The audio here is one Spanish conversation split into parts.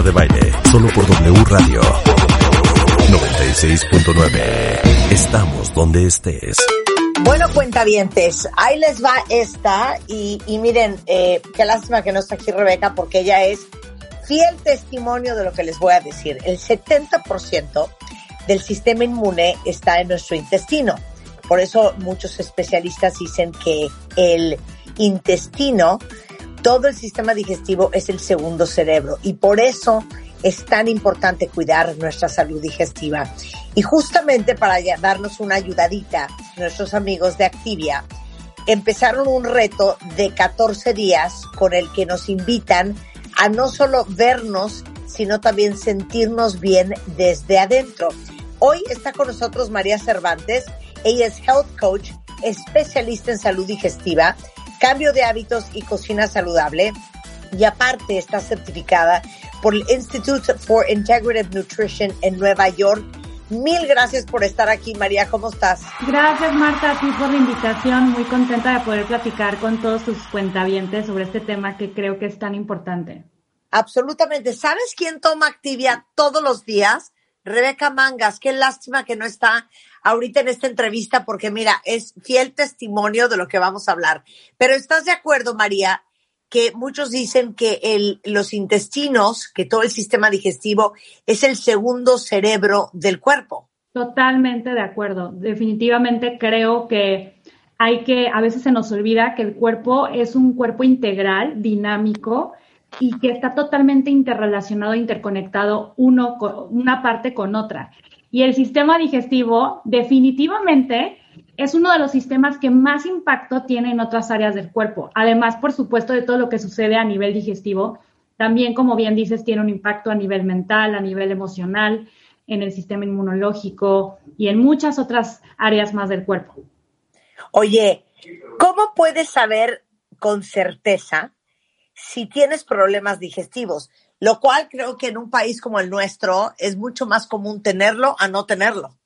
Marta de Baile, solo por W Radio 96.9. Estamos donde estés. Bueno, cuentavientes, ahí les va esta y, y miren, eh, qué lástima que no está aquí Rebeca porque ella es fiel testimonio de lo que les voy a decir. El 70% del sistema inmune está en nuestro intestino. Por eso muchos especialistas dicen que el intestino, todo el sistema digestivo es el segundo cerebro y por eso es tan importante cuidar nuestra salud digestiva. Y justamente para darnos una ayudadita, nuestros amigos de Activia empezaron un reto de 14 días con el que nos invitan a no solo vernos, sino también sentirnos bien desde adentro. Hoy está con nosotros María Cervantes. Ella es Health Coach, especialista en salud digestiva, cambio de hábitos y cocina saludable. Y aparte está certificada por el Institute for Integrative Nutrition en Nueva York. Mil gracias por estar aquí, María. ¿Cómo estás? Gracias, Marta, a ti por la invitación. Muy contenta de poder platicar con todos tus cuentavientes sobre este tema que creo que es tan importante. Absolutamente. ¿Sabes quién toma Activia todos los días? Rebeca Mangas. Qué lástima que no está ahorita en esta entrevista porque mira, es fiel testimonio de lo que vamos a hablar. Pero ¿estás de acuerdo, María, que muchos dicen que los intestinos, que todo el sistema digestivo es el segundo cerebro del cuerpo. Totalmente de acuerdo. Definitivamente creo que hay que, a veces se nos olvida que el cuerpo es un cuerpo integral, dinámico y que está totalmente interrelacionado, interconectado uno con, una parte con otra. Y el sistema digestivo definitivamente es uno de los sistemas que más impacto tiene en otras áreas del cuerpo. Además, por supuesto, de todo lo que sucede a nivel digestivo, también, como bien dices, tiene un impacto a nivel mental, a nivel emocional, en el sistema inmunológico y en muchas otras áreas más del cuerpo. Oye, ¿cómo puedes saber con certeza si tienes problemas digestivos? Lo cual creo que en un país como el nuestro es mucho más común tenerlo a no tenerlo.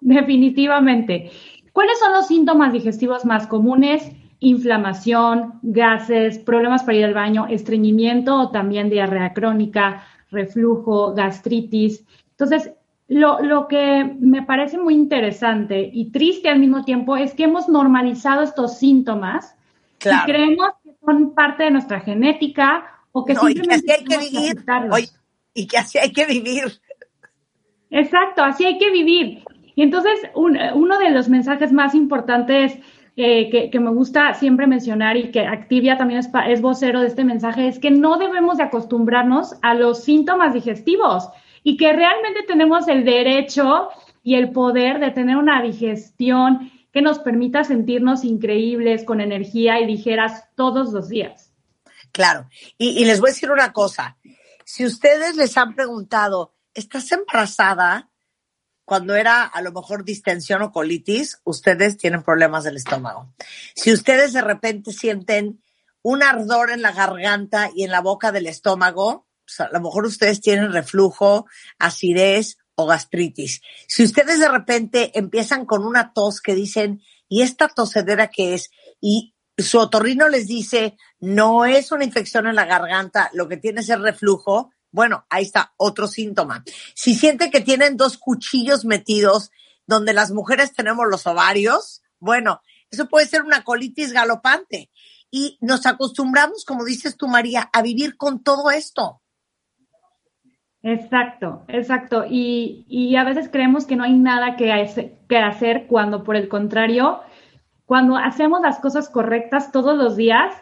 Definitivamente. ¿Cuáles son los síntomas digestivos más comunes? Inflamación, gases, problemas para ir al baño, estreñimiento o también diarrea crónica, reflujo, gastritis. Entonces, lo, que me parece muy interesante y triste al mismo tiempo es que hemos normalizado estos síntomas y creemos que son parte de nuestra genética o que simplemente y que así hay que vivir. y que así hay que vivir. Exacto, así hay que vivir. Y entonces, uno de los mensajes más importantes eh, que, me gusta siempre mencionar y que Activia también es, es vocero de este mensaje es que no debemos de acostumbrarnos a los síntomas digestivos y que realmente tenemos el derecho y el poder de tener una digestión que nos permita sentirnos increíbles, con energía y ligeras todos los días. Claro, y, les voy a decir una cosa, si ustedes les han preguntado, ¿estás embarazada? cuando era a lo mejor distensión o colitis, ustedes tienen problemas del estómago. Si ustedes de repente sienten un ardor en la garganta y en la boca del estómago, pues a lo mejor ustedes tienen reflujo, acidez o gastritis. Si ustedes de repente empiezan con una tos que dicen, ¿y esta tosedera qué es? Y su otorrino les dice, no es una infección en la garganta, lo que tiene es el reflujo, bueno, ahí está otro síntoma. Si siente que tienen dos cuchillos metidos donde las mujeres tenemos los ovarios, bueno, eso puede ser una colitis galopante. Y nos acostumbramos, como dices tú, María, a vivir con todo esto. Exacto, exacto. Y, y a veces creemos que no hay nada que, que hacer cuando, por el contrario, cuando hacemos las cosas correctas todos los días,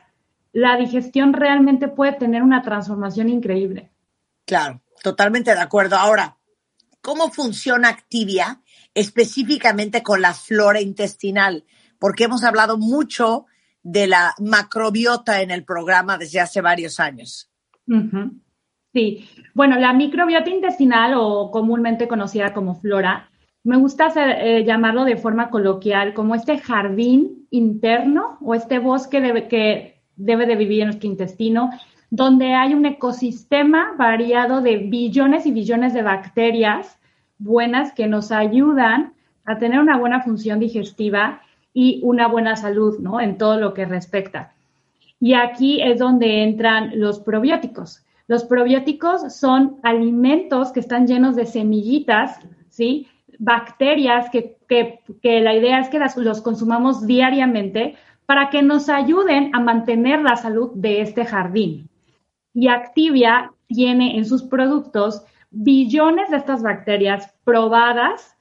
la digestión realmente puede tener una transformación increíble. Claro, totalmente de acuerdo. Ahora, ¿cómo funciona Activia específicamente con la flora intestinal? Porque hemos hablado mucho de la macrobiota en el programa desde hace varios años. Sí, bueno, la microbiota intestinal o comúnmente conocida como flora, me gusta eh, llamarlo de forma coloquial como este jardín interno o este bosque que debe de vivir en nuestro intestino donde hay un ecosistema variado de billones y billones de bacterias buenas que nos ayudan a tener una buena función digestiva y una buena salud, ¿no? En todo lo que respecta. Y aquí es donde entran los probióticos. Los probióticos son alimentos que están llenos de semillitas, ¿sí? Bacterias que, la idea es que los consumamos diariamente para que nos ayuden a mantener la salud de este jardín. Y Activia tiene en sus productos billones de estas bacterias probadas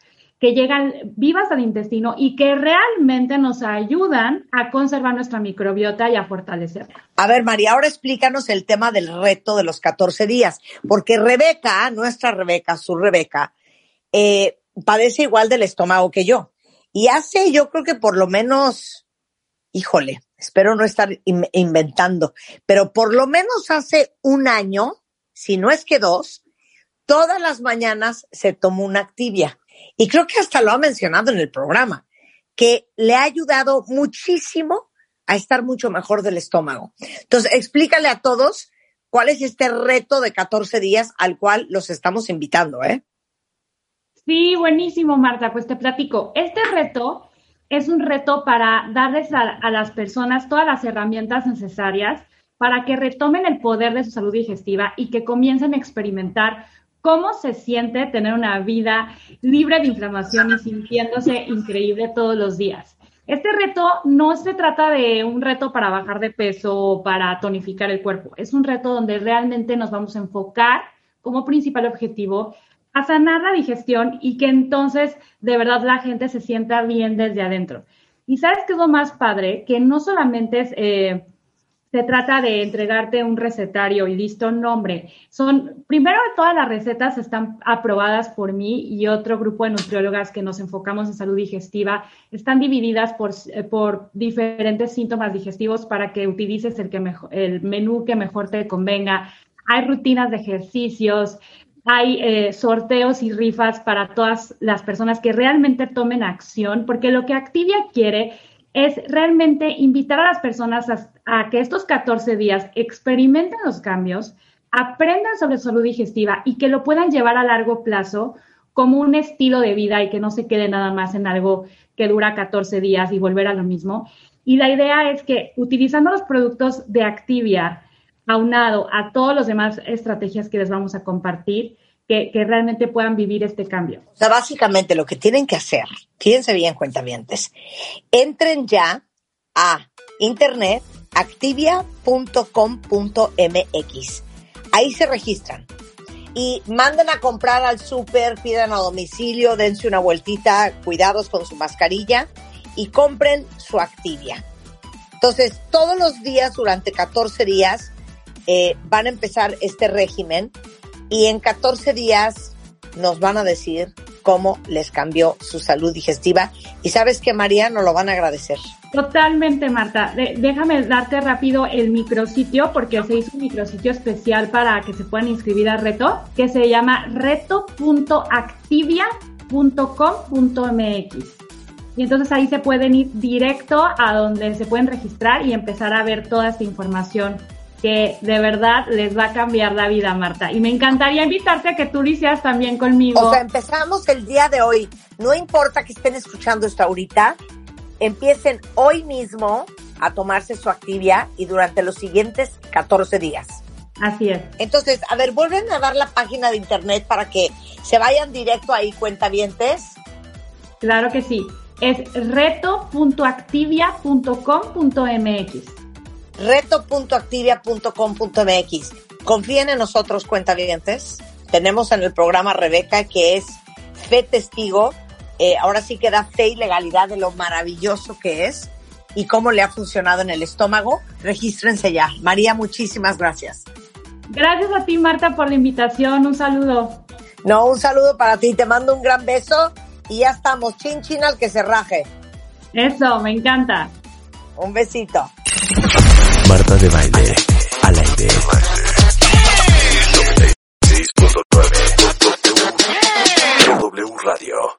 que llegan vivas al intestino y que realmente nos ayudan a conservar nuestra microbiota y a fortalecerla. A ver, María, ahora explícanos el tema del reto de los 14 días, porque Rebeca, nuestra Rebeca, su Rebeca, eh, padece igual del estómago que yo. Y hace, yo creo que por lo menos, híjole, espero no estar inventando, pero por lo menos hace un año, si no es que dos, todas las mañanas se tomó una activia y creo que hasta lo ha mencionado en el programa, que le ha ayudado muchísimo a estar mucho mejor del estómago. Entonces, explícale a todos cuál es este reto de 14 días al cual los estamos invitando, ¿eh? Sí, buenísimo, Marta. Pues te platico. Este reto es un reto para darles a, las personas todas las herramientas necesarias para que retomen el poder de su salud digestiva y que comiencen a experimentar cómo se siente tener una vida libre de inflamación y sintiéndose increíble todos los días. Este reto no se trata de un reto para bajar de peso o para tonificar el cuerpo. Es un reto donde realmente nos vamos a enfocar como principal objetivo a sanar la digestión y que entonces de verdad la gente se sienta bien desde adentro. Y sabes qué es lo más padre, que no solamente es eh, se trata de entregarte un recetario y listo nombre. Son, primero todas las recetas están aprobadas por mí y otro grupo de nutriólogas que nos enfocamos en salud digestiva. Están divididas por, eh, por diferentes síntomas digestivos para que utilices el, que mejor, el menú que mejor te convenga. Hay rutinas de ejercicios, hay eh, sorteos y rifas para todas las personas que realmente tomen acción, porque lo que Activia quiere es realmente invitar a las personas a, que estos 14 días experimenten los cambios, aprendan sobre salud digestiva y que lo puedan llevar a largo plazo como un estilo de vida y que no se quede nada más en algo que dura 14 días y volver a lo mismo. Y la idea es que utilizando los productos de Activia, aunado a todas las demás estrategias que les vamos a compartir, que, realmente puedan vivir este cambio. O sea, básicamente lo que tienen que hacer, fíjense bien, cuentavientes, entren ya a internet activia.com.mx. Ahí se registran y manden a comprar al súper, pidan a domicilio, dense una vueltita, cuidados con su mascarilla y compren su Activia. Entonces, todos los días, durante 14 días, eh, van a empezar este régimen y en 14 días nos van a decir cómo les cambió su salud digestiva. Y sabes que María nos lo van a agradecer. Totalmente, Marta. déjame darte rápido el micrositio porque se hizo un micrositio especial para que se puedan inscribir al reto, que se llama reto.activia.com.mx. Y entonces ahí se pueden ir directo a donde se pueden registrar y empezar a ver toda esta información que de verdad les va a cambiar la vida, Marta. Y me encantaría invitarte a que tú lo hicieras también conmigo. O sea, empezamos el día de hoy. No importa que estén escuchando esto ahorita, empiecen hoy mismo a tomarse su actividad y durante los siguientes 14 días. Así es. Entonces, a ver, vuelven a dar la página de internet para que se vayan directo ahí, cuentavientes. Claro que sí. Es reto.activia.com.mx reto.activia.com.mx. Confíen en nosotros, cuentavientes. Tenemos en el programa Rebeca, que es fe testigo. Eh, ahora sí que da fe y legalidad de lo maravilloso que es y cómo le ha funcionado en el estómago. Regístrense ya. María, muchísimas gracias. Gracias a ti, Marta, por la invitación. Un saludo. No, un saludo para ti. Te mando un gran beso y ya estamos. Chin, chin al que se raje. Eso, me encanta. Un besito. Marta de baile. Al aire. 96.9 W Radio.